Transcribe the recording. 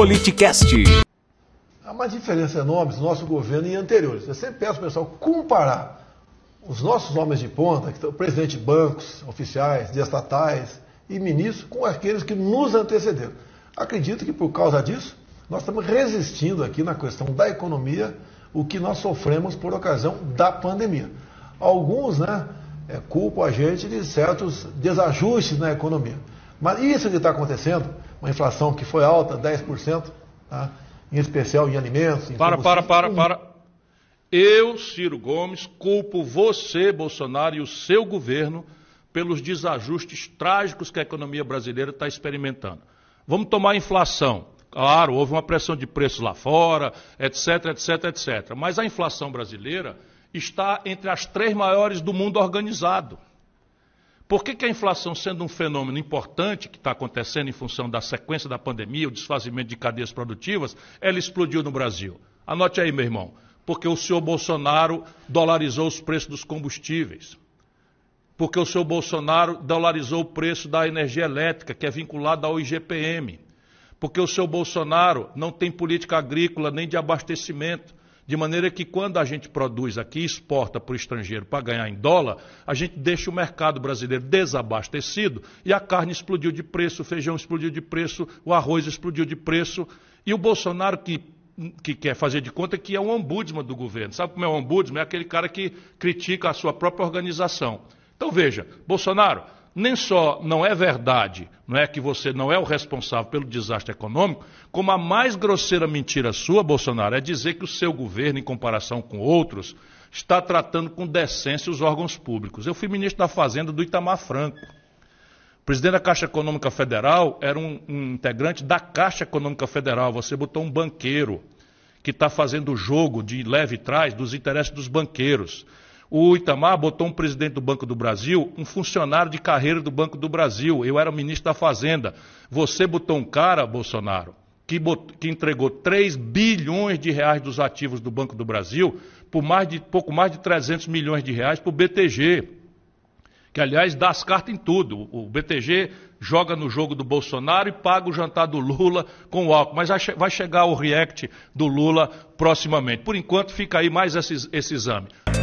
Politicast. Há uma diferença enorme do nosso governo e anteriores. Eu sempre peço pessoal comparar os nossos homens de ponta, que estão presidente de bancos, oficiais, de estatais e ministros, com aqueles que nos antecederam. Acredito que por causa disso, nós estamos resistindo aqui na questão da economia o que nós sofremos por ocasião da pandemia. Alguns né, é, culpam a gente de certos desajustes na economia. Mas isso que está acontecendo, uma inflação que foi alta, 10%, tá? em especial em alimentos. Em para, para, para, para. Eu, Ciro Gomes, culpo você, Bolsonaro, e o seu governo pelos desajustes trágicos que a economia brasileira está experimentando. Vamos tomar a inflação. Claro, houve uma pressão de preços lá fora, etc, etc, etc. Mas a inflação brasileira está entre as três maiores do mundo organizado. Por que, que a inflação, sendo um fenômeno importante que está acontecendo em função da sequência da pandemia, o desfazimento de cadeias produtivas, ela explodiu no Brasil? Anote aí, meu irmão. Porque o senhor Bolsonaro dolarizou os preços dos combustíveis. Porque o senhor Bolsonaro dolarizou o preço da energia elétrica, que é vinculada ao IGPM porque o seu Bolsonaro não tem política agrícola nem de abastecimento. De maneira que quando a gente produz aqui exporta para o estrangeiro para ganhar em dólar, a gente deixa o mercado brasileiro desabastecido e a carne explodiu de preço, o feijão explodiu de preço, o arroz explodiu de preço. E o Bolsonaro que, que quer fazer de conta que é um ombudsman do governo. Sabe como é o ombudsman? É aquele cara que critica a sua própria organização. Então veja, Bolsonaro, nem só não é verdade, não é que você não é o responsável pelo desastre econômico, como a mais grosseira mentira sua, Bolsonaro, é dizer que o seu governo, em comparação com outros, está tratando com decência os órgãos públicos. Eu fui ministro da Fazenda do Itamar Franco. O presidente da Caixa Econômica Federal era um, um integrante da Caixa Econômica Federal. Você botou um banqueiro que está fazendo o jogo de leve trás dos interesses dos banqueiros. O Itamar botou um presidente do Banco do Brasil, um funcionário de carreira do Banco do Brasil. Eu era ministro da Fazenda. Você botou um cara, Bolsonaro, que, que entregou 3 bilhões de reais dos ativos do Banco do Brasil por mais de, pouco mais de 300 milhões de reais para o BTG que aliás dá as cartas em tudo. O BTG joga no jogo do Bolsonaro e paga o jantar do Lula com o álcool. Mas vai chegar o react do Lula proximamente. Por enquanto, fica aí mais esse, esse exame.